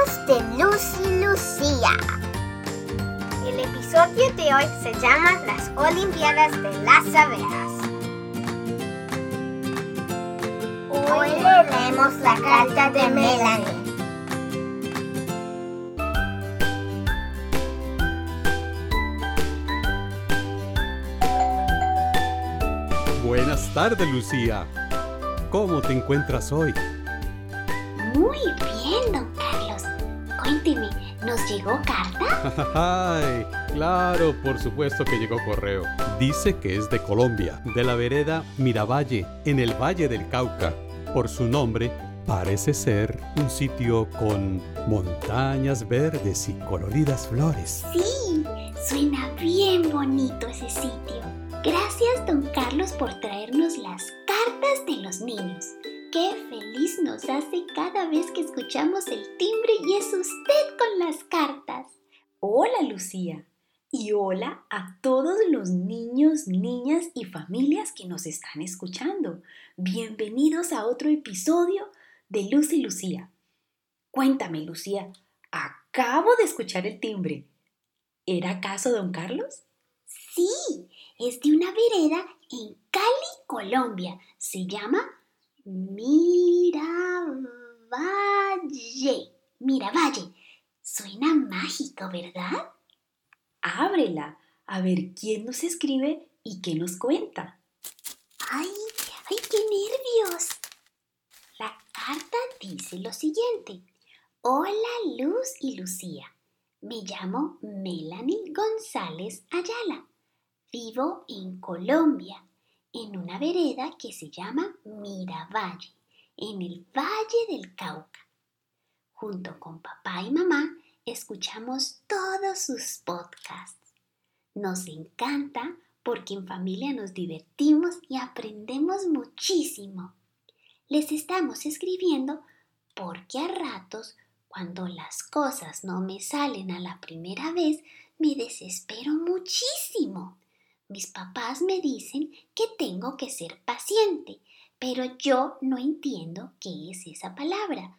Cuentos de Lucy Lucía. El episodio de hoy se llama Las Olimpiadas de las Abejas. Hoy leemos la carta de Melanie. Buenas tardes, Lucía. ¿Cómo te encuentras hoy? Muy bien, llegó carta? Ay, claro, por supuesto que llegó correo. Dice que es de Colombia, de la vereda Miravalle, en el Valle del Cauca. Por su nombre, parece ser un sitio con montañas verdes y coloridas flores. Sí, suena bien bonito ese sitio. Gracias, don Carlos, por traernos las cartas de los niños. Qué feliz nos hace cada vez que escuchamos el timbre y es usted con las cartas. Hola, Lucía. Y hola a todos los niños, niñas y familias que nos están escuchando. Bienvenidos a otro episodio de Luz y Lucía. Cuéntame, Lucía, acabo de escuchar el timbre. ¿Era acaso don Carlos? Sí, es de una vereda en Cali, Colombia. Se llama Miravalle. Miravalle. Suena mágico, ¿verdad? Ábrela, a ver quién nos escribe y qué nos cuenta. ¡Ay, ay, qué nervios! La carta dice lo siguiente. Hola Luz y Lucía. Me llamo Melanie González Ayala. Vivo en Colombia, en una vereda que se llama Miravalle, en el Valle del Cauca. Junto con papá y mamá escuchamos todos sus podcasts. Nos encanta porque en familia nos divertimos y aprendemos muchísimo. Les estamos escribiendo porque a ratos, cuando las cosas no me salen a la primera vez, me desespero muchísimo. Mis papás me dicen que tengo que ser paciente, pero yo no entiendo qué es esa palabra.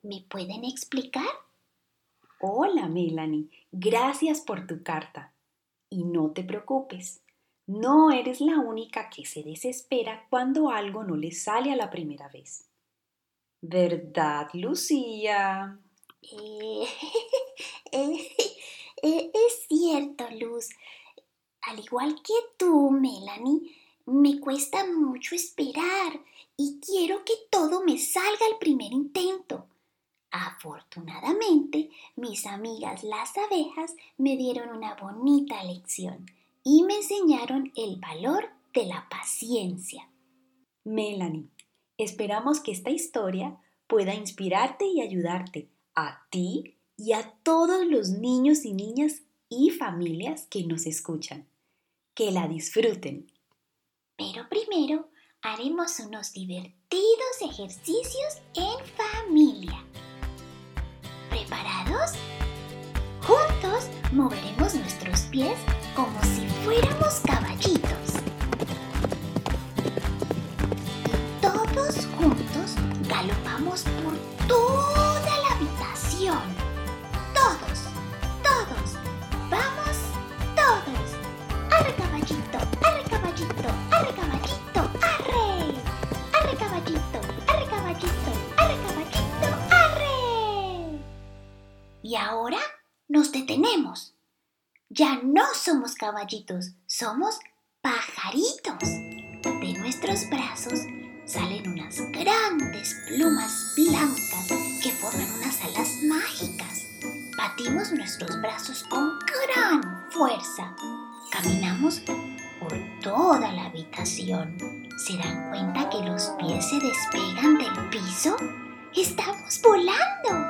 ¿Me pueden explicar? Hola, Melanie. Gracias por tu carta. Y no te preocupes. No eres la única que se desespera cuando algo no le sale a la primera vez. ¿Verdad, Lucía? Eh, eh, eh, es cierto, Luz. Al igual que tú, Melanie, me cuesta mucho esperar y quiero que todo me salga al primer intento. Afortunadamente, mis amigas las abejas me dieron una bonita lección y me enseñaron el valor de la paciencia. Melanie, esperamos que esta historia pueda inspirarte y ayudarte a ti y a todos los niños y niñas y familias que nos escuchan. Que la disfruten. Pero primero haremos unos divertidos ejercicios en familia. ¿Preparados? Juntos moveremos nuestros pies como si fuéramos caballitos. Caballitos, somos pajaritos. De nuestros brazos salen unas grandes plumas blancas que forman unas alas mágicas. Batimos nuestros brazos con gran fuerza. Caminamos por toda la habitación. ¿Se dan cuenta que los pies se despegan del piso? ¡Estamos volando!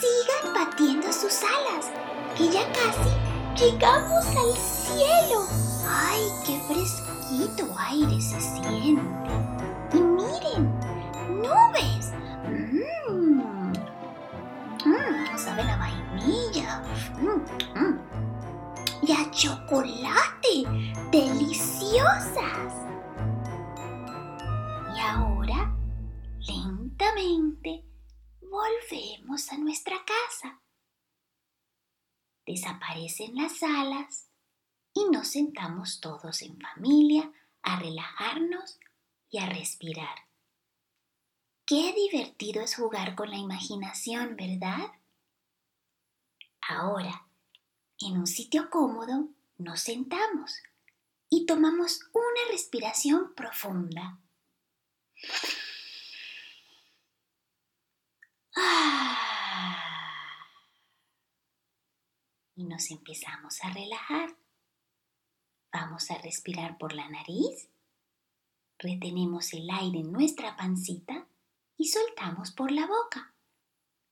Sigan batiendo sus alas, que ya casi llegamos al cielo. ¡Ay, qué fresquito aire se siente! Y miren, nubes. Mmm, mmm, saben a vainilla. Mmm, mmm. Y a chocolate. Deliciosas. Y ahora, lentamente, volvemos a nuestra casa. Desaparecen las alas y nos sentamos todos en familia a relajarnos y a respirar. Qué divertido es jugar con la imaginación, ¿verdad? Ahora, en un sitio cómodo, nos sentamos y tomamos una respiración profunda. Y nos empezamos a relajar. Vamos a respirar por la nariz, retenemos el aire en nuestra pancita y soltamos por la boca,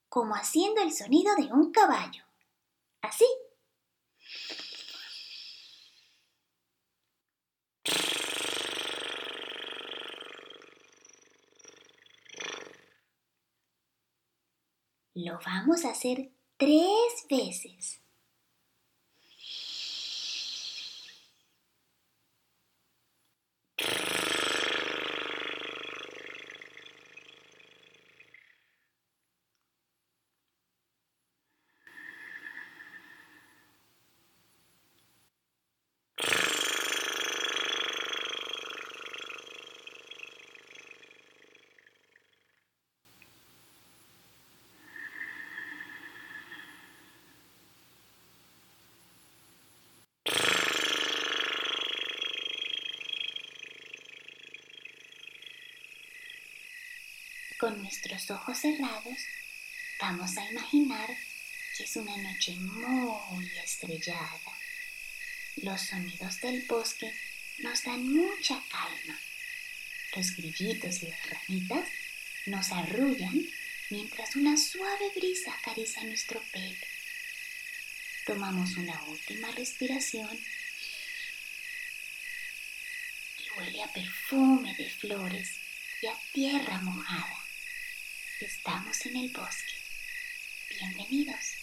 como haciendo el sonido de un caballo. Así. Lo vamos a hacer tres veces. Con nuestros ojos cerrados, vamos a imaginar que es una noche muy estrellada. Los sonidos del bosque nos dan mucha calma. Los grillitos y las ranitas nos arrullan mientras una suave brisa acaricia nuestro pelo. Tomamos una última respiración y huele a perfume de flores y a tierra mojada. Estamos en el bosque. Bienvenidos.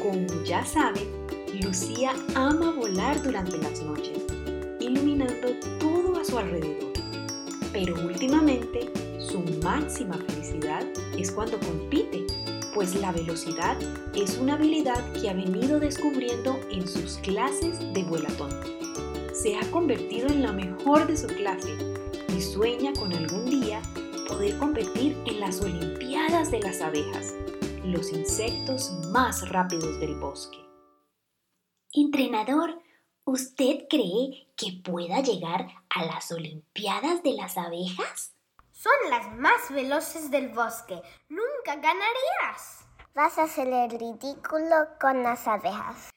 Como ya saben, Lucía ama volar durante las noches, iluminando todo a su alrededor. Pero últimamente, su máxima felicidad es cuando compite, pues la velocidad es una habilidad que ha venido descubriendo en sus clases de vuelatón. Se ha convertido en la mejor de su clase sueña con algún día poder competir en las Olimpiadas de las abejas, los insectos más rápidos del bosque. Entrenador, ¿usted cree que pueda llegar a las Olimpiadas de las abejas? Son las más veloces del bosque. Nunca ganarías. Vas a hacer el ridículo con las abejas.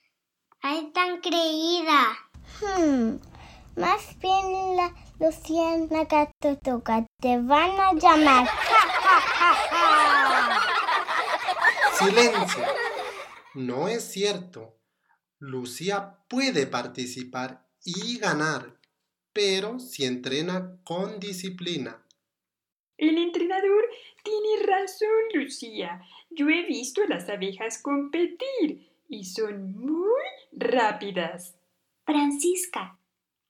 ¡Ay, tan creída! Hmm, más bien la Luciana Toca te van a llamar. Silencio. No es cierto. Lucía puede participar y ganar, pero si entrena con disciplina. El entrenador tiene razón, Lucía. Yo he visto a las abejas competir y son muy rápidas. Francisca,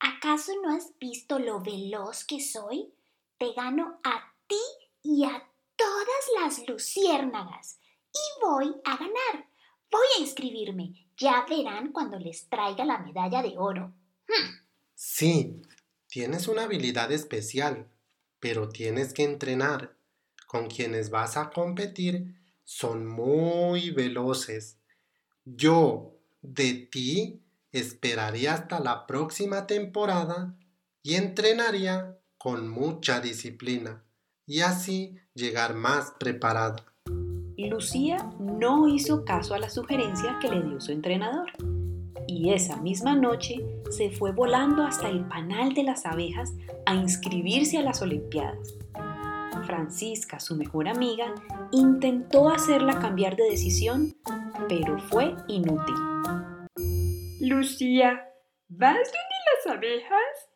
¿acaso no has visto lo veloz que soy? Te gano a ti y a todas las luciérnagas. Y voy a ganar. Voy a inscribirme. Ya verán cuando les traiga la medalla de oro. Hmm. Sí, tienes una habilidad especial, pero tienes que entrenar. Con quienes vas a competir son muy veloces. Yo, de ti, esperaría hasta la próxima temporada y entrenaría con mucha disciplina y así llegar más preparada. Lucía no hizo caso a la sugerencia que le dio su entrenador y esa misma noche se fue volando hasta el panal de las abejas a inscribirse a las Olimpiadas. Francisca, su mejor amiga, intentó hacerla cambiar de decisión, pero fue inútil. Lucía, ¿vas donde las abejas?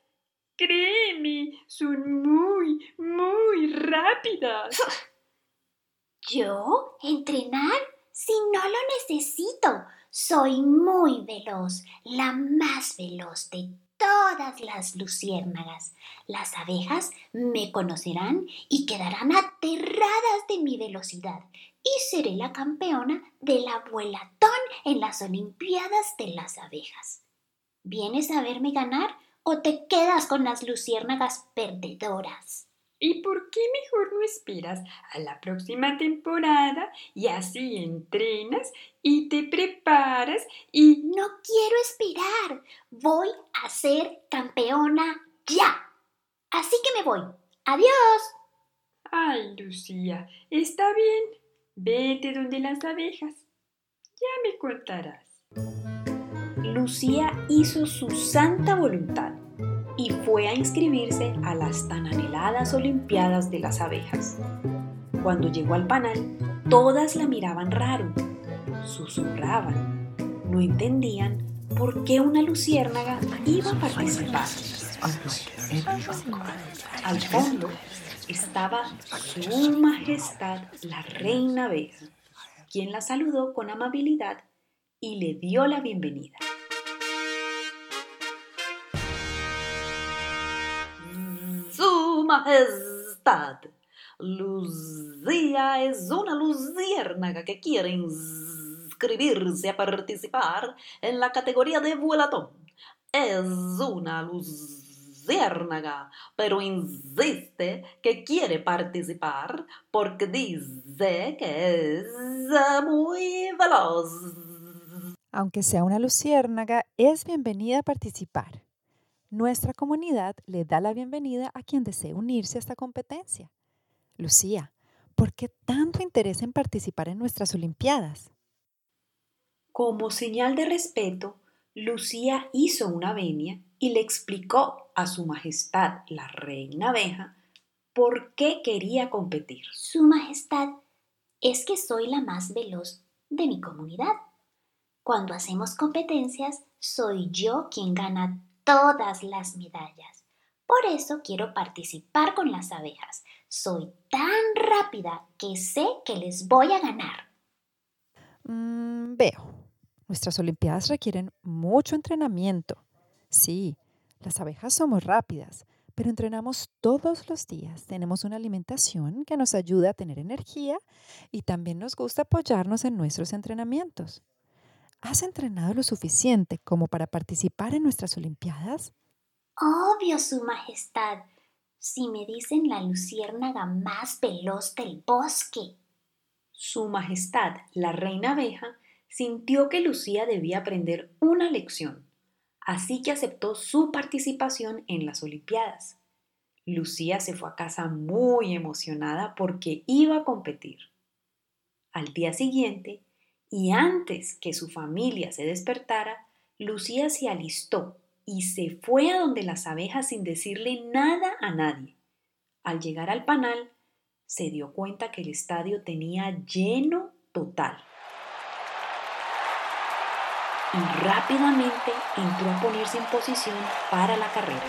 Créeme, son muy, muy rápidas. ¿Yo? ¿Entrenar? Si no lo necesito. Soy muy veloz, la más veloz de todas las luciérnagas. Las abejas me conocerán y quedarán aterradas de mi velocidad y seré la campeona de la vuelatón en las Olimpiadas de las abejas. ¿Vienes a verme ganar o te quedas con las luciérnagas perdedoras? ¿Y por qué mejor no esperas a la próxima temporada y así entrenas y te preparas y... No quiero esperar. Voy a ser campeona ya. Así que me voy. Adiós. Ay, Lucía, está bien. Vete donde las abejas. Ya me contarás. Lucía hizo su santa voluntad y fue a inscribirse a las tan anheladas Olimpiadas de las abejas. Cuando llegó al panel, todas la miraban raro, susurraban, no entendían por qué una luciérnaga iba a participar. Al fondo estaba Su Majestad la Reina Abeja, quien la saludó con amabilidad y le dio la bienvenida. Majestad. Lucía es una luciérnaga que quiere inscribirse a participar en la categoría de vuelatón. Es una luciérnaga, pero insiste que quiere participar porque dice que es muy veloz. Aunque sea una luciérnaga, es bienvenida a participar. Nuestra comunidad le da la bienvenida a quien desee unirse a esta competencia. Lucía, ¿por qué tanto interés en participar en nuestras Olimpiadas? Como señal de respeto, Lucía hizo una venia y le explicó a Su Majestad la Reina Abeja por qué quería competir. Su Majestad, es que soy la más veloz de mi comunidad. Cuando hacemos competencias, soy yo quien gana todas las medallas. Por eso quiero participar con las abejas. Soy tan rápida que sé que les voy a ganar. Mm, veo. Nuestras Olimpiadas requieren mucho entrenamiento. Sí, las abejas somos rápidas, pero entrenamos todos los días. Tenemos una alimentación que nos ayuda a tener energía y también nos gusta apoyarnos en nuestros entrenamientos. ¿Has entrenado lo suficiente como para participar en nuestras Olimpiadas? Obvio, Su Majestad. Si me dicen la luciérnaga más veloz del bosque. Su Majestad, la reina abeja, sintió que Lucía debía aprender una lección, así que aceptó su participación en las Olimpiadas. Lucía se fue a casa muy emocionada porque iba a competir. Al día siguiente, y antes que su familia se despertara, Lucía se alistó y se fue a donde las abejas sin decirle nada a nadie. Al llegar al panal, se dio cuenta que el estadio tenía lleno total. Y rápidamente entró a ponerse en posición para la carrera.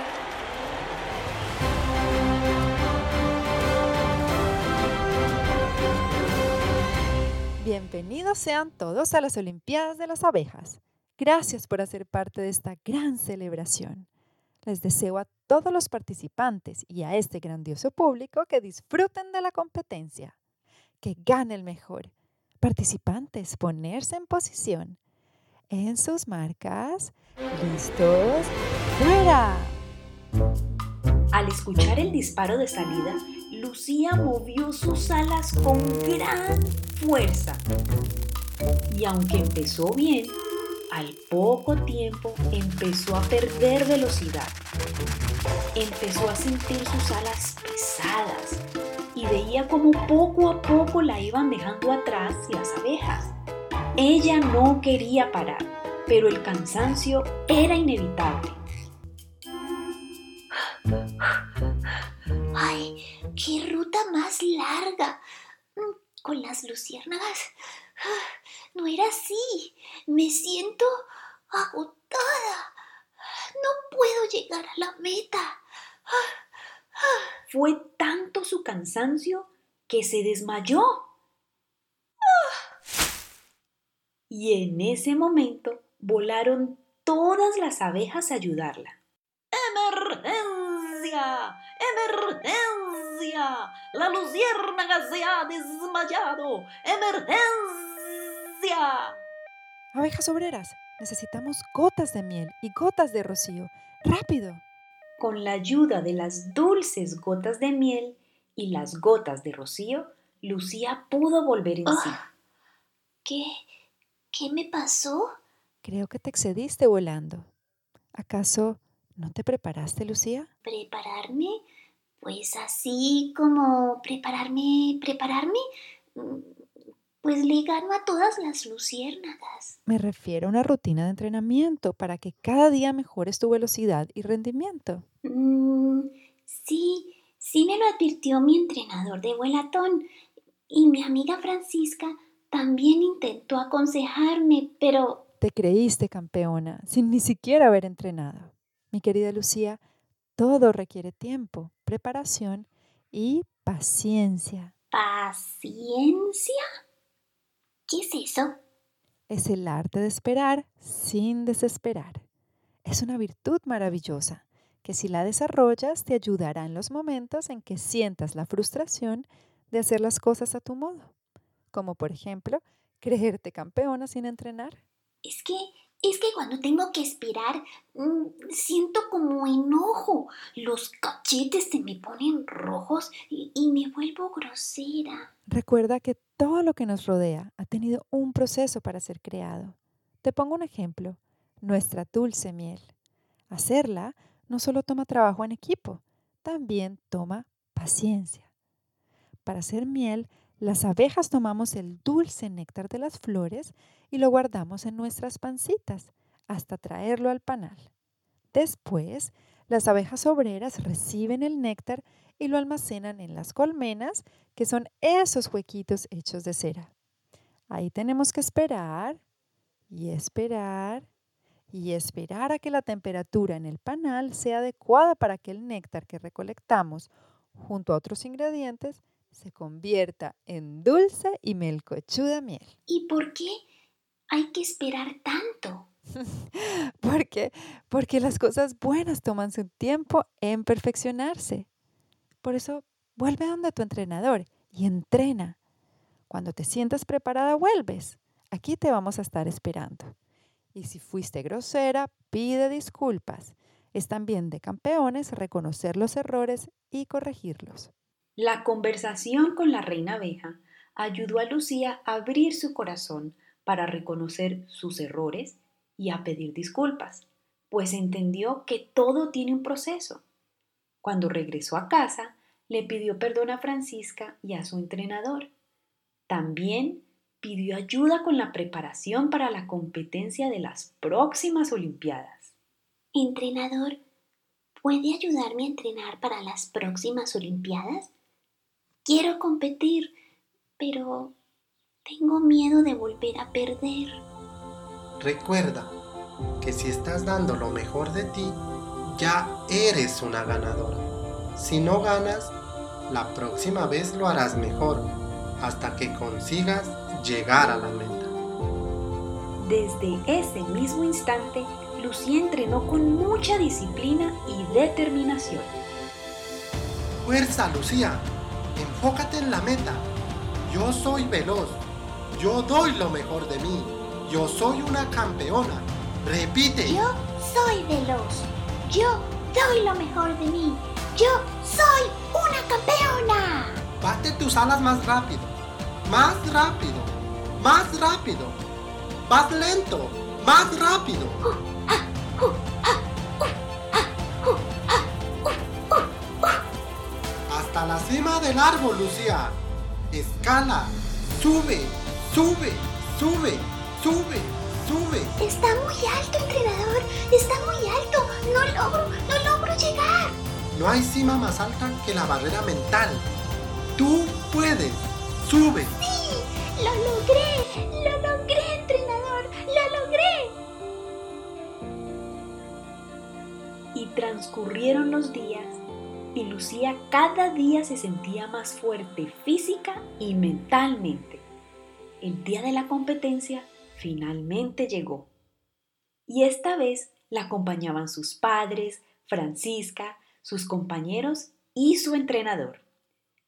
Bienvenidos sean todos a las Olimpiadas de las Abejas. Gracias por hacer parte de esta gran celebración. Les deseo a todos los participantes y a este grandioso público que disfruten de la competencia. Que gane el mejor. Participantes, ponerse en posición. En sus marcas. ¿Listos? ¡Fuera! Al escuchar el disparo de salida, Lucía movió sus alas con gran fuerza. Y aunque empezó bien, al poco tiempo empezó a perder velocidad. Empezó a sentir sus alas pesadas y veía como poco a poco la iban dejando atrás las abejas. Ella no quería parar, pero el cansancio era inevitable. ¡Ay! ¡Qué ruta más larga! Mm, con las luciérnagas. Ah, no era así. Me siento agotada. No puedo llegar a la meta. Fue tanto su cansancio que se desmayó. Y en ese momento volaron todas las abejas a ayudarla. ¡Emergencia! ¡Emergencia! La luciérnaga se ha desmayado. ¡Emergencia! Abejas obreras, necesitamos gotas de miel y gotas de rocío. ¡Rápido! Con la ayuda de las dulces gotas de miel y las gotas de rocío, Lucía pudo volver en sí. Ah, ¿Qué? ¿Qué me pasó? Creo que te excediste volando. ¿Acaso no te preparaste, Lucía? ¿Prepararme? Pues así como prepararme, prepararme. Mm, Pues le gano a todas las luciérnagas. Me refiero a una rutina de entrenamiento para que cada día mejores tu velocidad y rendimiento. Mm, sí, sí me lo advirtió mi entrenador de vuelatón. Y mi amiga Francisca también intentó aconsejarme, pero Te creíste campeona sin ni siquiera haber entrenado. Mi querida Lucía, todo requiere tiempo, preparación y paciencia. ¿paciencia? ¿Qué es eso? Es el arte de esperar sin desesperar. Es una virtud maravillosa que si la desarrollas te ayudará en los momentos en que sientas la frustración de hacer las cosas a tu modo, como por ejemplo creerte campeona sin entrenar. Es que, es que cuando tengo que esperar, mm, siento como enojo. Los cachetes se me ponen rojos y, y me vuelvo grosera. Recuerda que todo lo que nos rodea ha tenido un proceso para ser creado. Te pongo un ejemplo, nuestra dulce miel. Hacerla no solo toma trabajo en equipo, también toma paciencia. Para hacer miel, las abejas tomamos el dulce néctar de las flores y lo guardamos en nuestras pancitas hasta traerlo al panal. Después, las abejas obreras reciben el néctar y lo almacenan en las colmenas, que son esos huequitos hechos de cera. Ahí tenemos que esperar y esperar y esperar a que la temperatura en el panal sea adecuada para que el néctar que recolectamos junto a otros ingredientes se convierta en dulce y melcochuda miel. ¿Y por qué hay que esperar tanto? ¿Por qué? Porque las cosas buenas toman su tiempo en perfeccionarse. Por eso, vuelve donde tu entrenador y entrena. Cuando te sientas preparada, vuelves. Aquí te vamos a estar esperando. Y si fuiste grosera, pide disculpas. Es también de campeones reconocer los errores y corregirlos. La conversación con la reina abeja ayudó a Lucía a abrir su corazón para reconocer sus errores y a pedir disculpas, pues entendió que todo tiene un proceso. Cuando regresó a casa, le pidió perdón a Francisca y a su entrenador. También pidió ayuda con la preparación para la competencia de las próximas Olimpiadas. Entrenador, ¿puede ayudarme a entrenar para las próximas Olimpiadas? Quiero competir, pero tengo miedo de volver a perder. Recuerda que si estás dando lo mejor de ti, ya eres una ganadora. Si no ganas, la próxima vez lo harás mejor, hasta que consigas llegar a la meta. Desde ese mismo instante, Lucía entrenó con mucha disciplina y determinación. Fuerza, Lucía. Enfócate en la meta. Yo soy veloz. Yo doy lo mejor de mí. Yo soy una campeona. Repite. Yo soy veloz. Yo doy lo mejor de mí. Yo soy una campeona. Bate tus alas más rápido. Más rápido. Más rápido. Más lento. Más rápido. Hasta cima del árbol, Lucía. Escala. Sube. Sube. Sube. Sube. Sube. Está muy alto, entrenador. Está muy alto. No logro, no logro llegar. No hay cima más alta que la barrera mental. Tú puedes. Sube. Sí, lo logré. Lo logré, entrenador. Lo logré. Y transcurrieron los días y Lucía cada día se sentía más fuerte física y mentalmente. El día de la competencia finalmente llegó. Y esta vez la acompañaban sus padres, Francisca, sus compañeros y su entrenador.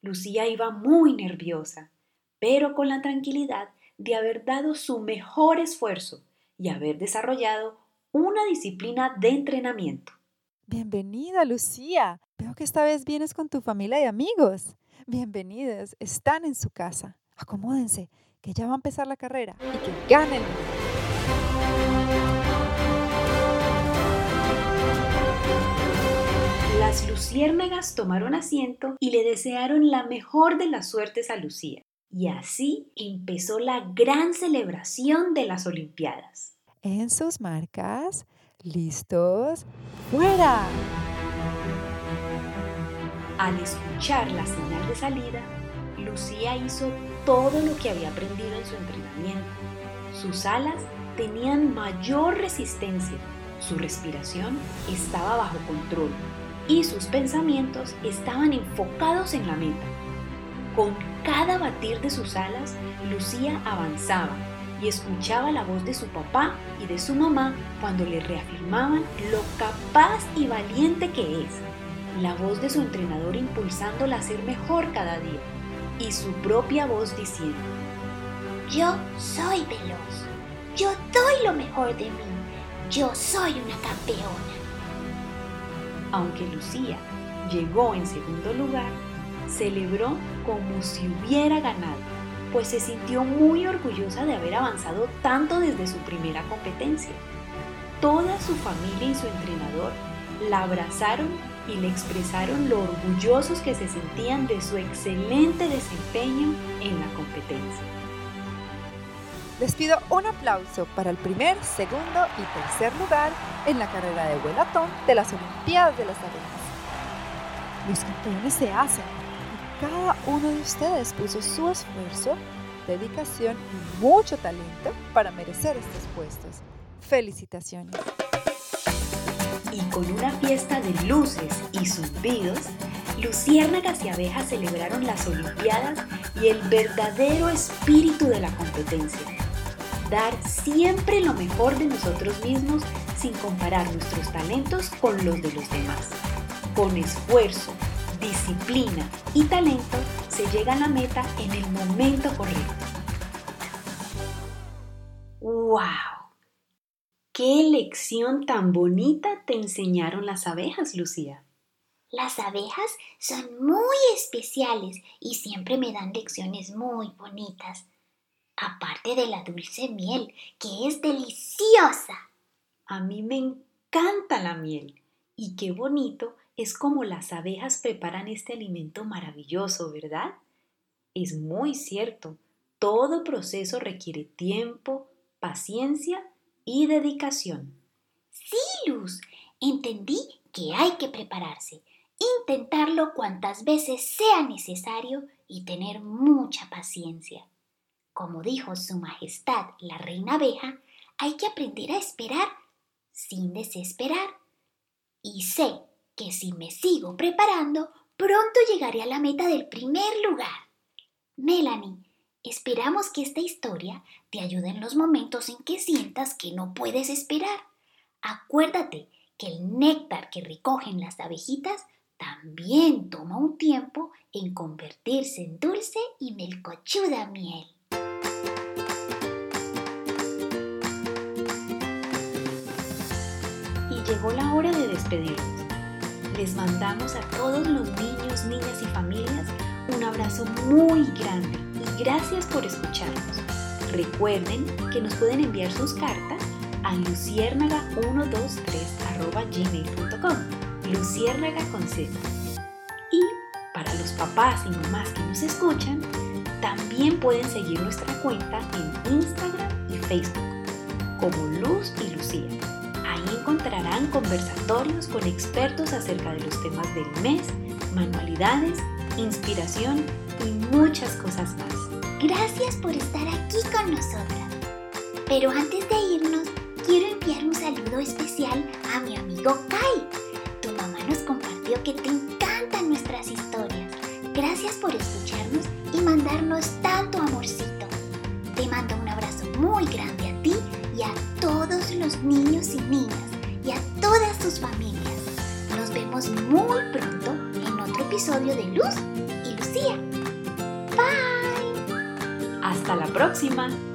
Lucía iba muy nerviosa, pero con la tranquilidad de haber dado su mejor esfuerzo y haber desarrollado una disciplina de entrenamiento. Bienvenida, Lucía. Veo que esta vez vienes con tu familia y amigos. Bienvenidos, están en su casa. Acomódense, que ya va a empezar la carrera y que ganen. Las luciérnagas tomaron asiento y le desearon la mejor de las suertes a Lucía. Y así empezó la gran celebración de las Olimpiadas. En sus marcas, listos, fuera. Al escuchar la señal de salida, Lucía hizo todo lo que había aprendido en su entrenamiento. Sus alas tenían mayor resistencia, su respiración estaba bajo control y sus pensamientos estaban enfocados en la meta. Con cada batir de sus alas, Lucía avanzaba y escuchaba la voz de su papá y de su mamá cuando le reafirmaban lo capaz y valiente que es, la voz de su entrenador impulsándola a ser mejor cada día y su propia voz diciendo, yo soy veloz, yo doy lo mejor de mí, yo soy una campeona. Aunque Lucía llegó en segundo lugar, celebró como si hubiera ganado, pues se sintió muy orgullosa de haber avanzado tanto desde su primera competencia. Toda su familia y su entrenador la abrazaron y le expresaron lo orgullosos que se sentían de su excelente desempeño en la competencia. Les pido un aplauso para el primer, segundo y tercer lugar en la carrera de vuelatón de las Olimpiadas de las Arenas. Los campeones se hacen y cada uno de ustedes puso su esfuerzo, dedicación y mucho talento para merecer estos puestos. Felicitaciones. Y con una fiesta de luces y zumbidos, luciérnagas y abejas celebraron las Olimpiadas y el verdadero espíritu de la competencia dar siempre lo mejor de nosotros mismos sin comparar nuestros talentos con los de los demás. Con esfuerzo, disciplina y talento se llega a la meta en el momento correcto. ¡Wow! ¿Qué lección tan bonita te enseñaron las abejas, Lucía? Las abejas son muy especiales y siempre me dan lecciones muy bonitas aparte de la dulce miel, que es deliciosa. A mí me encanta la miel y qué bonito es como las abejas preparan este alimento maravilloso, ¿verdad? Es muy cierto, todo proceso requiere tiempo, paciencia y dedicación. Sí, Luz, entendí que hay que prepararse, intentarlo cuantas veces sea necesario y tener mucha paciencia. Como dijo Su Majestad la Reina Abeja, hay que aprender a esperar sin desesperar. Y sé que si me sigo preparando, pronto llegaré a la meta del primer lugar. Melanie, esperamos que esta historia te ayude en los momentos en que sientas que no puedes esperar. Acuérdate que el néctar que recogen las abejitas también toma un tiempo en convertirse en dulce y melcochuda miel. llegó la hora de despedirnos. Les mandamos a todos los niños, niñas y familias un abrazo muy grande y gracias por escucharnos. Recuerden que nos pueden enviar sus cartas a luciérnaga123.gmail.com Luciérnaga con Z. Y para los papás y mamás que nos escuchan, también pueden seguir nuestra cuenta en Instagram y Facebook como Luz y Lucía encontrarán conversatorios con expertos acerca de los temas del mes, manualidades, inspiración y muchas cosas más. Gracias por estar aquí con nosotras. Pero antes de irnos, quiero enviar un saludo especial a mi amigo Kai. Tu mamá nos compartió que te encantan nuestras historias. Gracias por escucharnos y mandarnos tanto amorcito. Te mando un abrazo muy grande a ti y a todos los niños y niñas y a todas sus familias. Nos vemos muy pronto en otro episodio de Luz Hasta la próxima.